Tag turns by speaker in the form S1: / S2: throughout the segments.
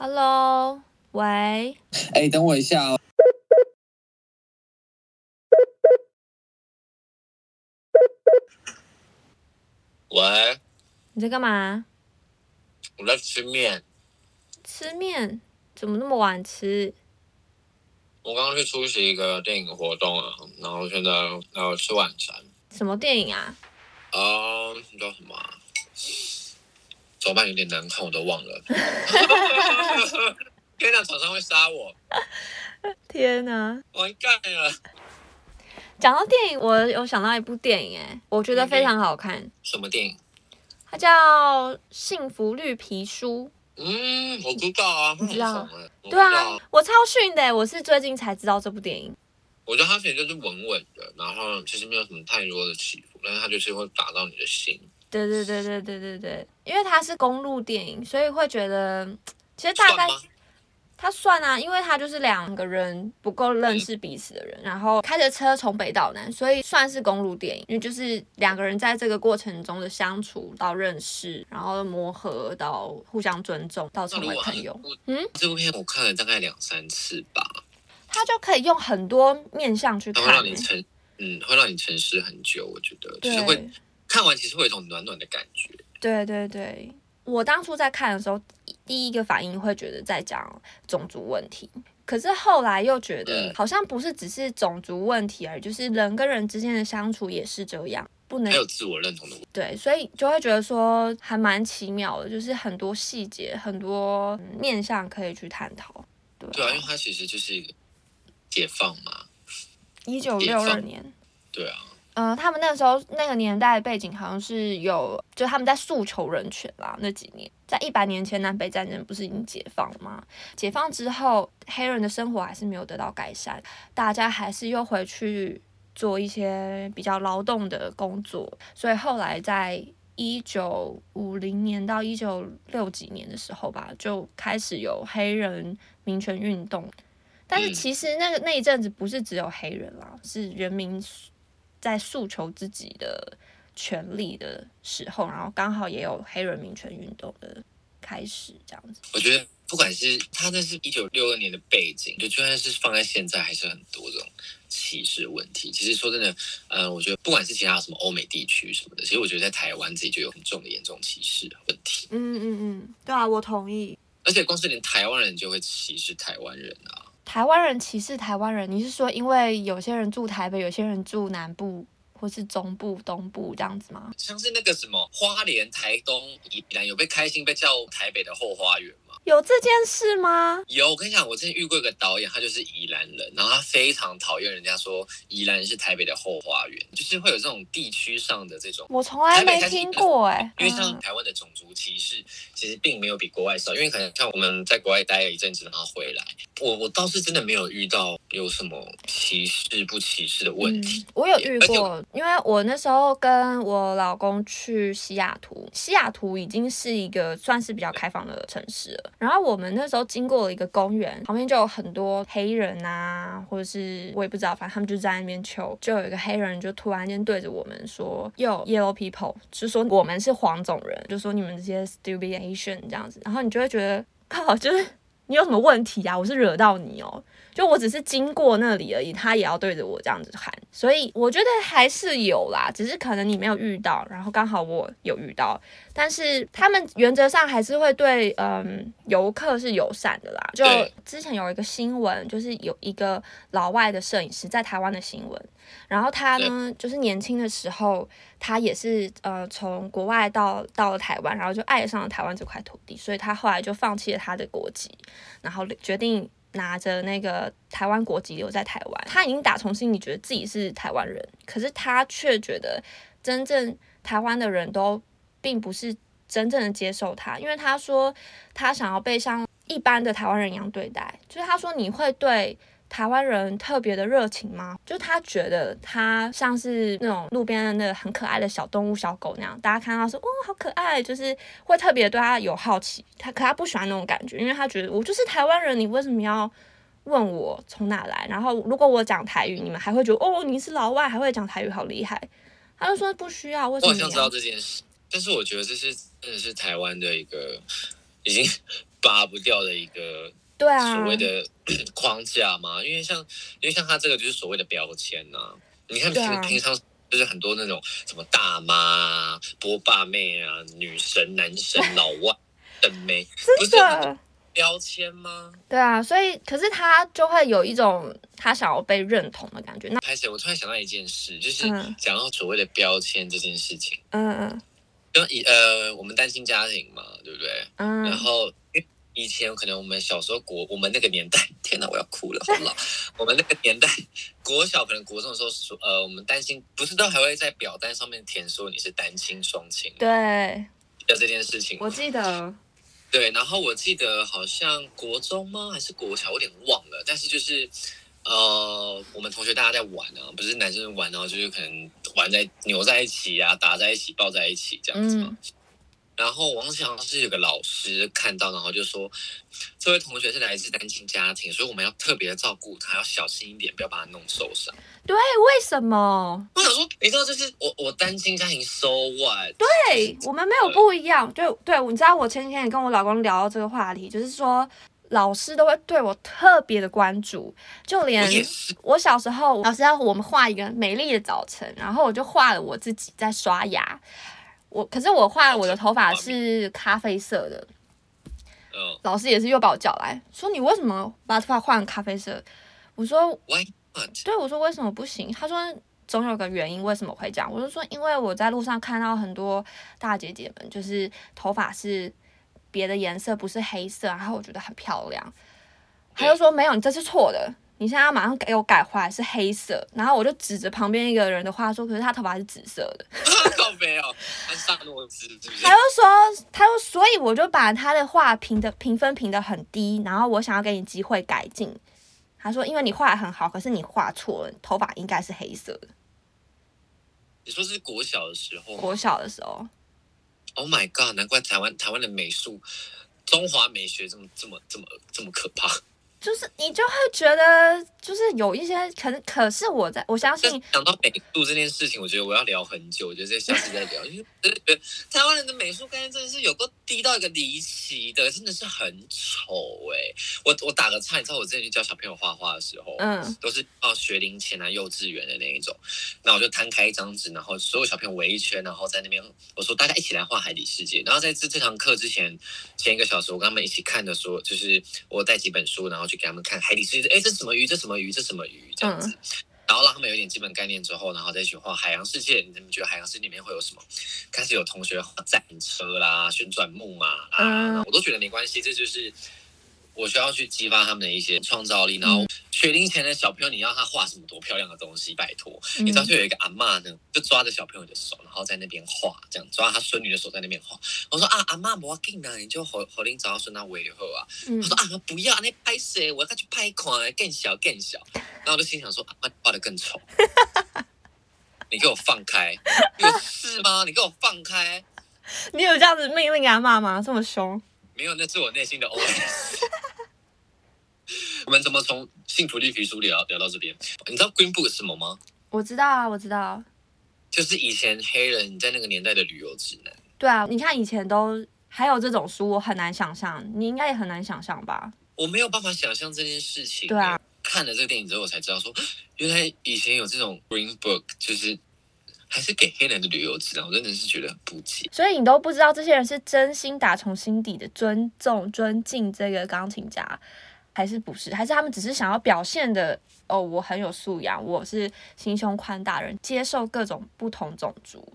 S1: Hello，喂，
S2: 哎、等我一下哦。
S3: 喂，
S1: 你在干嘛？
S3: 我在吃面。
S1: 吃面？怎么那么晚吃？
S3: 我刚刚去出席一个电影活动啊，然后现在要吃晚餐。
S1: 什么电影啊？
S3: 啊、叫什么啊、手办有点难看，我都忘了。天哪，厂商会杀我，
S1: 天哪！
S3: 完蛋了！
S1: 讲到电影，我有想到一部电影，哎，我觉得非常好看，
S3: 什么电影？
S1: 它叫《幸福绿皮书
S3: 嗯，我知道啊，
S1: 你知道对啊，我超逊的，我是最近才知道这部电影。
S3: 我觉得它其实就是稳稳的，然后其实没有什么太多的起伏，但是它就是会打到你的心。
S1: 对对对对对对对，因为它是公路电影，所以会觉得其实大概
S3: 算吗？
S1: 他算啊，因为他就是两个人不够认识彼此的人，然后开着车从北到南，所以算是公路电影，因为就是两个人在这个过程中的相处到认识，然后磨合到互相尊重，到成为朋友，嗯，
S3: 这部片我看了大概两三次吧，
S1: 他就可以用很多面向去
S3: 它会
S1: 看、欸。
S3: 让你沉，嗯，会让你沉思很久。我觉得就是
S1: 对
S3: 会看完，其实会有一种暖暖的感觉。
S1: 对对对，我当初在看的时候，第一个反应会觉得在讲种族问题，可是后来又觉得
S3: 嗯
S1: 好像不是只是种族问题而已，就是人跟人之间的相处也是这样，不能
S3: 还有自我认同的问题。
S1: 对，所以就会觉得说还蛮奇妙的，就是很多细节、很多嗯面向可以去探讨。对
S3: 对啊，因为它其实就是一个解放嘛。
S1: 一九六二年，
S3: 对啊，
S1: 呃，他们那时候那个年代背景好像是有，就他们在诉求人权啦。那几年，在一百年前南北战争不是已经解放了吗？解放之后，黑人的生活还是没有得到改善，大家还是又回去做一些比较劳动的工作，所以后来在一九五零年到一九六几年的时候吧，就开始有黑人民权运动。但是
S3: 嗯
S1: 其实那个那一阵子不是只有黑人啦，是人民在诉求自己的权利的时候，然后刚好也有黑人民权运动的开始，这样子。
S3: 我觉得不管是他那是一九六二年的背景，就就算是放在现在，还是很多这种歧视问题。其实说真的，呃，我觉得不管是其他什么欧美地区什么的，其实我觉得在台湾自己就有很重的严重歧视问题。
S1: 嗯嗯嗯，对啊，我同意。
S3: 而且光是连台湾人就会歧视台湾人啊。
S1: 台湾人歧视台湾人，你是说因为有些人住台北，有些人住南部或是中部、东部这样子吗？
S3: 像是那个什么花莲、台东、宜兰，有被开心被叫台北的后花园吗？
S1: 有这件事吗？
S3: 有，我跟你讲，我之前遇过一个导演，他就是宜兰人，然后他非常讨厌人家说宜兰是台北的后花园，就是会有这种地区上的这种。
S1: 我从来没听过哎、
S3: 因为像
S1: 嗯
S3: 台湾的种族歧视，其实并没有比国外少，因为可能像我们在国外待了一阵子，然后回来，我我倒是真的没有遇到有什么歧视不歧视的问题。
S1: 嗯。我有遇过，因为我那时候跟我老公去西雅图，西雅图已经是一个算是比较开放的城市了。然后我们那时候经过了一个公园，旁边就有很多黑人啊，或者是我也不知道，反正他们就在那边求，就有一个黑人就突然间对着我们说：“Yo yellow people”，就说我们是黄种人，就说你们这些 stupid Asian 这样子。然后你就会觉得，靠，就是你有什么问题啊？我是惹到你哦。就我只是经过那里而已，他也要对着我这样子喊，所以我觉得还是有啦，只是可能你没有遇到，然后刚好我有遇到，但是他们原则上还是会对嗯游客是友善的啦。就之前有一个新闻，就是有一个老外的摄影师在台湾的新闻，然后他呢就是年轻的时候，他也是呃从国外到到了台湾，然后就爱上了台湾这块土地，所以他后来就放弃了他的国籍，然后决定拿着那个台湾国籍留在台湾。他已经打从心里觉得自己是台湾人，可是他却觉得真正台湾的人都并不是真正的接受他，因为他说他想要被像一般的台湾人一样对待，就是他说你会对。台湾人特别的热情吗？就他觉得他像是那种路边的那个很可爱的小动物、小狗那样，大家看到说哦好可爱，就是会特别对他有好奇。他可他不喜欢那种感觉，因为他觉得我就是台湾人，你为什么要问我从哪来？然后如果我讲台语，你们还会觉得哦你是老外，还会讲台语，好厉害。他就说不需要，为什么
S3: 我想知道？这件事，但是我觉得这是真的是台湾的一个已经 拔不掉的一个
S1: 对啊，
S3: 所谓的 框架嘛。因为像因为像他这个就是所谓的标签呐、你看平平常就是很多那种什么大妈啊、波霸妹啊、女神、男神、老外、等妹，不是。标签吗？
S1: 对啊，所以可是他就会有一种他想要被认同的感觉。那
S3: 拍谁？我突然想到一件事，就是
S1: 嗯
S3: 讲到所谓的标签这件事情。
S1: 嗯嗯
S3: 就以呃，我们单亲家庭嘛，对不对？嗯然
S1: 嗯，
S3: 后以前可能我们小时候国，我们那个年代，天哪，我要哭了，好老。我们那个年代，国小可能国中的时候，说呃，我们单亲不是都还会在表单上面填说你是单亲双亲，
S1: 对，
S3: 有这件事情。
S1: 我记得，
S3: 对，然后我记得好像国中吗，还是国小，我有点忘了。但是就是呃，我们同学大家在玩啊，不是男生玩，然后就是可能玩在扭在一起啊，打在一起，抱在一起这样子嘛。
S1: 嗯
S3: 然后王强是有个老师看到，然后就说这位同学是来自单亲家庭，所以我们要特别的照顾他，要小心一点，不要把他弄受伤。
S1: 对，为什么？
S3: 我想说，你知道，就是我我单亲家庭 so what？
S1: 对我们没有不一样。对对，你知道我前几天也跟我老公聊到这个话题，就是说老师都会对我特别的关注，就连，我小时候老师要我们画一个美丽的早晨，然后我就画了我自己在刷牙。我可是我画我的头发是咖啡色的，
S3: 嗯
S1: 老师也是又把我叫来说你为什么把头发换咖啡色？我说？对，我说为什么不行？他说总有个原因，为什么会这样？我就说因为我在路上看到很多大姐姐们，就是头发是别的颜色，不是黑色，然后我觉得很漂亮。他就说没有，你这是错的，你现在要马上给我改回来是黑色。然后我就指着旁边一个人的话说，可是他头发是紫色的。
S3: 靠没有，他是萨诺兹是不是
S1: 他？就说，他就所以我就把他的画评的评分评的很低，然后我想要给你机会改进。他说，因为你画的很好，可是你画错了，头发应该是黑色的。
S3: 你说是国小的时候
S1: 国小的时候，
S3: ？Oh my god！难怪台湾台湾的美术，中华美学这么这么这么这么可怕。
S1: 就是你就会觉得，就是有一些可能，可是我在我相
S3: 但
S1: 信，
S3: 讲到美术这件事情，我觉得我要聊很久，我觉得这下次再聊，因为真的觉得台湾人的美术概念真的是有个低到一个离奇的，真的是很丑哎、我我打个岔，你知道我之前去教小朋友画画的时候，
S1: 嗯。
S3: 都是到学龄前啊、幼稚园的那一种，那我就摊开一张纸，然后所有小朋友围一圈，然后在那边我说大家一起来画海底世界。然后在这这堂课之前前一个小时，我跟他们一起看的说，就是我带几本书，然后去给他们看海底世界，哎，这什么鱼？这什么鱼？这什么鱼？这样子。然后让他们有点基本概念之后，然后再去画海洋世界。你们觉得海洋世界里面会有什么？开始有同学画战车啦、旋转木马啦，
S1: 嗯
S3: 我都觉得没关系，这就是我需要去激发他们的一些创造力。然后学龄前的小朋友，你要他画什么多漂亮的东西？拜托，
S1: 嗯
S3: 你知道就有一个阿妈呢，就抓着小朋友的手，然后在那边画，这样抓他孙女的手在那边画。我说啊，阿妈不要紧啊，你就和和林找到孙他围就好啊。
S1: 嗯
S3: 他说啊，不要，那拍谁？我要去拍款，更小更小。然后我就心想说，啊，你画的更丑。你给我放开，有事吗？你给我放开！
S1: 你有这样子命令阿妈吗？这么凶？
S3: 没有，那是我内心的 OS。我们怎么从幸福绿皮书聊聊到这边？你知道 Green Book 是什么吗？
S1: 我知道啊，我知道。
S3: 就是以前黑人在那个年代的旅游指南。
S1: 对啊，你看以前都还有这种书，我很难想象，你应该也很难想象吧？
S3: 我没有办法想象这件事情。
S1: 对啊，
S3: 看了这个电影之后，我才知道说，原来以前有这种 Green Book，就是还是给黑人的旅游指南。我真的是觉得很不解。
S1: 所以你都不知道这些人是真心打从心底的尊重、尊敬这个钢琴家，还是不是？还是他们只是想要表现的哦，我很有素养，我是心胸宽大人，接受各种不同种族。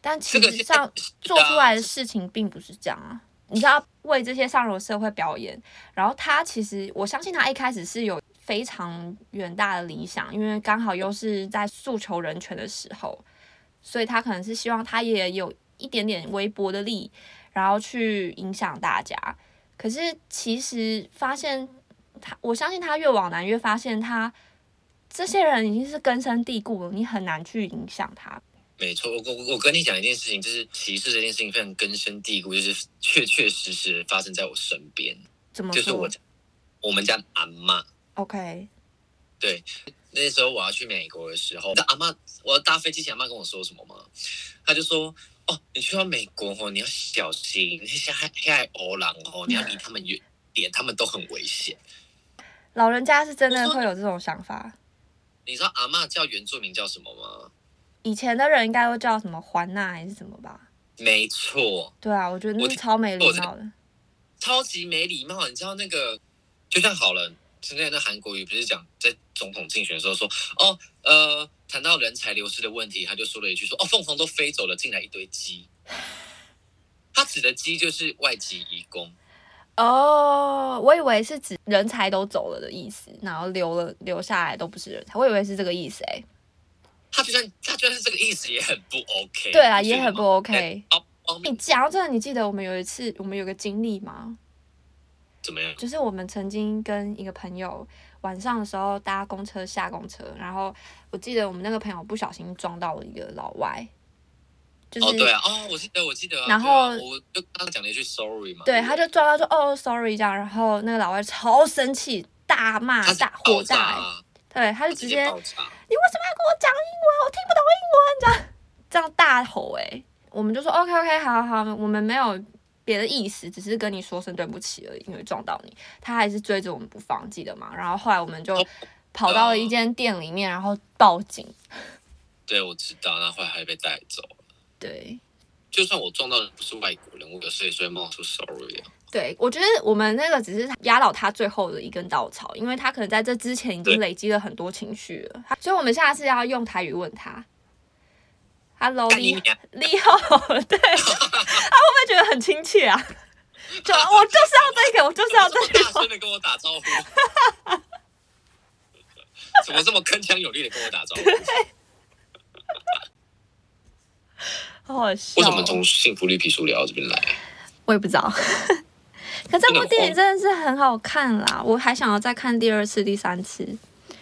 S1: 但其实上做出来的事情并不是这样啊。你知道为这些上流社会表演，然后他其实我相信他一开始是有非常远大的理想，因为刚好又是在诉求人权的时候，所以他可能是希望他也有一点点微薄的力，然后去影响大家。可是其实发现他，我相信他越往南越发现他这些人已经是根深蒂固了，你很难去影响他。
S3: 没错，我我我跟你讲一件事情，就是歧视这件事情非常根深蒂固，就是确确实实发生在我身边，
S1: 怎么
S3: 就是我我们家阿嬷。
S1: ？OK，
S3: 对，那时候我要去美国的时候，那阿妈，我要搭飞机前，阿妈跟我说什么吗？她就说哦，你去到美国哦，你要小心，那些黑黑爱欧狼哦，你要离他们远点，他们都很危险。
S1: 老人家是真的会有这种想法。
S3: 你知道阿嬷叫原住民叫什么吗？
S1: 以前的人应该都叫什么环娜还是什么吧？
S3: 没错，
S1: 对啊，我觉得那是超没礼貌的。
S3: 超级没礼貌。你知道那个，就像好了，现在那韩国语不是讲在总统竞选的时候说，哦，呃，谈到人才流失的问题，他就说了一句说，哦，凤凰都飞走了，进来一堆鸡。他指的鸡就是外籍移工，
S1: 哦，我以为是指人才都走了的意思，然后留了留下来都不是人才，我以为是这个意思哎、
S3: 他就算他就算是这个意思也很不 OK。
S1: 对啊，也很不 OK。你讲到这个，你记得我们有一次我们有个经历吗？
S3: 怎么样？
S1: 就是我们曾经跟一个朋友晚上的时候搭公车下公车，然后我记得我们那个朋友不小心撞到了一个老外，就是、
S3: 哦，对啊，哦，我记得，我记得啊。
S1: 然后
S3: 啊我就刚刚讲了一句 sorry 嘛。
S1: 对，他就撞到说哦 sorry 这样，然后那个老外超生气，大骂大火大对，他就
S3: 直
S1: 直接。你为什么要跟我讲英文？我听不懂英文，这样这样大吼哎、我们就说 OK OK 好好好，我们没有别的意思，只是跟你说声对不起而已，因为撞到你，他还是追着我们不放，记得吗？然后后来我们就
S3: 哦
S1: 跑到了一间店里面，然后报警。
S3: 对，我知道，然后后来还被带走。
S1: 对
S3: 就算我撞到的不是外国人，我有时候也冒出 sorry 啊。
S1: 对，我觉得我们那个只是压倒他最后的一根稻草，因为他可能在这之前已经累积了很多情绪了，所以我们下次要用台语问他。Hello，你
S3: 你
S1: 好，对，他会不会觉得很亲切啊？就 我就是要这个，我就是要这句话
S3: 这么大声。的跟我打招呼，怎么这么铿锵有力的跟我打招呼？
S1: 好好笑哦。
S3: 为什么从幸福绿皮书聊到这边来？
S1: 我也不知道。可这部电影真的是很好看啦，我还想要再看第二次、第三次。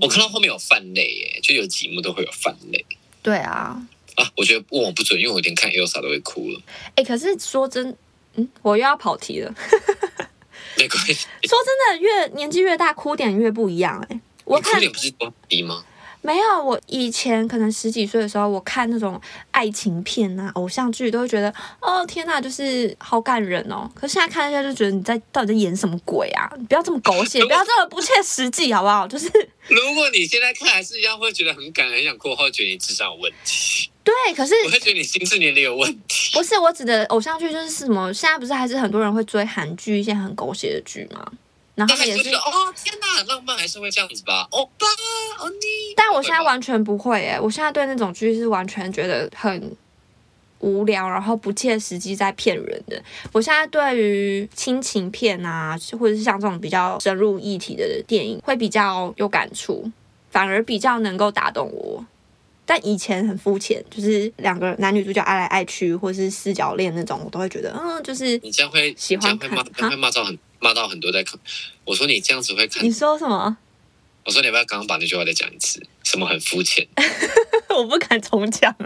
S3: 我看到后面有泛泪耶，就有几幕都会有泛泪
S1: 对啊，
S3: 啊。我觉得问我不准，因为我连看 Elsa 都会哭了。
S1: 哎、可是说真，嗯，我又要跑题了。
S3: 没关系，
S1: 说真的，越年纪越大，哭点越不一样、哎，我
S3: 看哭
S1: 看
S3: 点不是都低吗？
S1: 没有，我以前可能十几岁的时候，我看那种爱情片啊、偶像剧，都会觉得哦天呐，就是好感人哦。可是现在看一下，就觉得你在到底在演什么鬼啊？你不要这么狗血，不要这么不切实际，好不好？就是
S3: 如果你现在看还是一样，会觉得很感人、很想哭，会觉得你智商有问题，
S1: 对，可是
S3: 我会觉得你心智年龄有问题。
S1: 不是我指的偶像剧，就是什么？现在不是还是很多人会追韩剧，一些很狗血的剧吗？然后他也是
S3: 哦天哪，很浪漫还是会这样子吧？欧巴，欧尼。
S1: 但我现在完全不会诶，我现在对那种剧是完全觉得很无聊，然后不切实际，在骗人的。我现在对于亲情片啊，或者是像这种比较深入议题的电影，会比较有感触，反而比较能够打动我。但以前很肤浅，就是两个男女主角爱来爱去，或是四角恋那种，我都会觉得，嗯，就是
S3: 你这样会
S1: 喜欢
S3: 看会骂，会骂到很骂到很多在看。我说你这样子会看
S1: 你，说什么？
S3: 我说你要不要刚刚把那句话再讲一次？什么很肤浅？
S1: 我不敢重讲。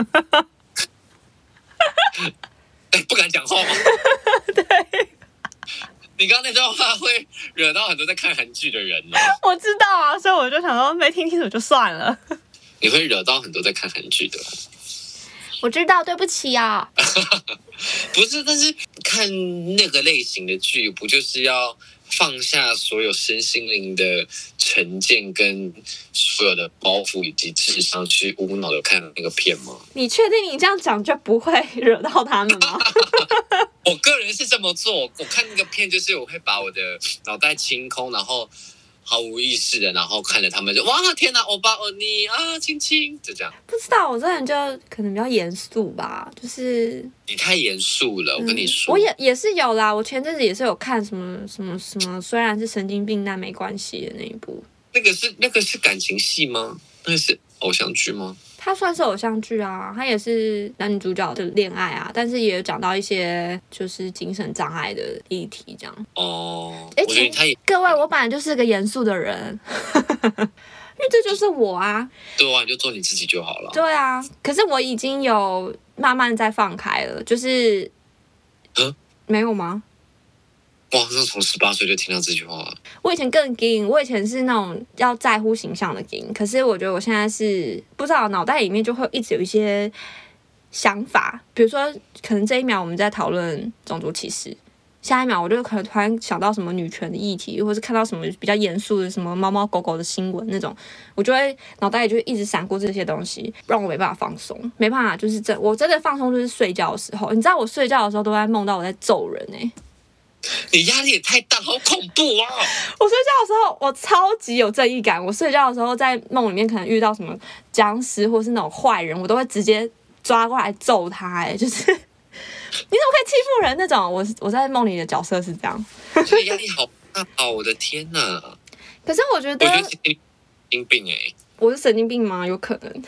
S3: 哎，不敢讲话吗？
S1: 对，
S3: 你刚刚那段话会惹到很多在看韩剧的人呢，
S1: 我知道啊，所以我就想说没听清楚就算了。
S3: 你会惹到很多在看韩剧的。
S1: 我知道，对不起啊。
S3: 不是，但是看那个类型的剧，不就是要放下所有身心灵的成见跟所有的包袱以及智商，去无脑的看那个片吗？
S1: 你确定你这样讲就不会 惹到他们吗？
S3: 我个人是这么做，我看那个片就是我会把我的脑袋清空，然后毫无意识的，然后看着他们就哇天哪，欧巴欧尼啊，亲亲，就这样。
S1: 不知道，我这人就可能比较严肃吧，就是
S3: 你太严肃了，我跟你说，
S1: 嗯我也也是有啦。我前阵子也是有看什么什么什么，虽然是神经病，但没关系的那一部。
S3: 那个是那个是感情戏吗？那个是偶像剧吗？
S1: 它算是偶像剧啊，它也是男女主角的恋爱啊，但是也有讲到一些就是精神障碍的议题这样。
S3: 哦，
S1: 哎
S3: 我觉得他也
S1: 各位，我本来就是个严肃的人，因为这就是我啊。
S3: 对啊，你就做你自己就好了。
S1: 对啊，可是我已经有慢慢在放开了，就是，
S3: 嗯
S1: 没有吗？
S3: 哇，那从十八岁就听到这句话，
S1: 我以前更硬，我以前是那种要在乎形象的硬，可是我觉得我现在是不知道脑袋里面就会一直有一些想法，比如说，可能这一秒我们在讨论种族歧视，下一秒我就可能突然想到什么女权的议题，或是看到什么比较严肃的什么猫猫狗狗的新闻那种，我就会脑袋里就一直闪过这些东西，让我没办法放松，没办法，就是真我真的放松就是睡觉的时候，你知道我睡觉的时候都在梦到我在揍人哎、
S3: 你压力也太大，好恐怖啊！
S1: 我睡觉的时候，我超级有正义感。我睡觉的时候，在梦里面可能遇到什么僵尸或是那种坏人，我都会直接抓过来揍他。哎，就是 你怎么可以欺负人那种？我是我在梦里的角色是这样。
S3: 所以压力好大哦，我的天哪！
S1: 可是我觉得
S3: 我觉得是神经病哎、
S1: 我是神经病吗？有可能。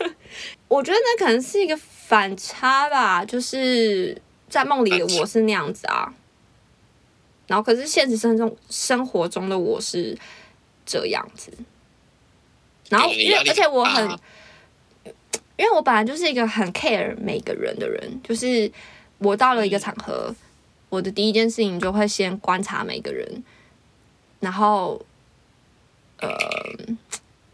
S1: 我觉得那可能是一个反差吧，就是在梦里的我是那样子啊，然后可是现实生中生活中的我是这样子。然后因为而且我很，因为我本来就是一个很 care 每个人的人，就是我到了一个场合，我的第一件事情就会先观察每个人，然后，呃，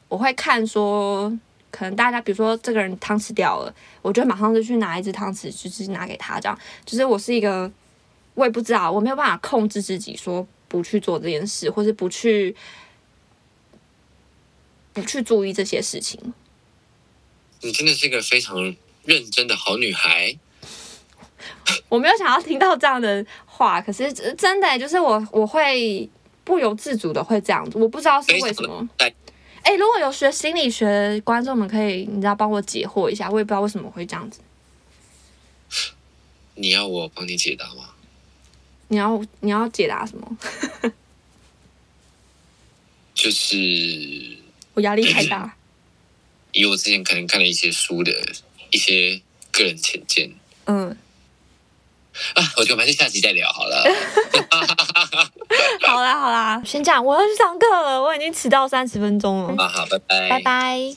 S1: 我会看说，可能大家比如说这个人汤匙掉了，我就马上就去拿一只汤匙，就是拿给他，这样，就是我是一个，我也不知道，我没有办法控制自己说不去做这件事，或是不去不去注意这些事情。
S3: 你真的是一个非常认真的好女孩。
S1: 我没有想要听到这样的话，可是真真的就是我我会不由自主的会这样子，我不知道是为什么。
S3: 在
S1: 哎、如果有学心理学的观众们可以，你知道帮我解惑一下，我也不知道为什么会这样子。
S3: 你要我帮你解答吗？
S1: 你要你要解答什么？
S3: 就是
S1: 我压力太大。
S3: 以我之前可能看了一些书的一些个人浅见
S1: 嗯，
S3: 啊，我觉得我们还是下集再聊好了。
S1: 好啦好啦，先这样，我要去上课了，我已经迟到三十分钟了。
S3: 啊，好，拜拜，
S1: 拜拜。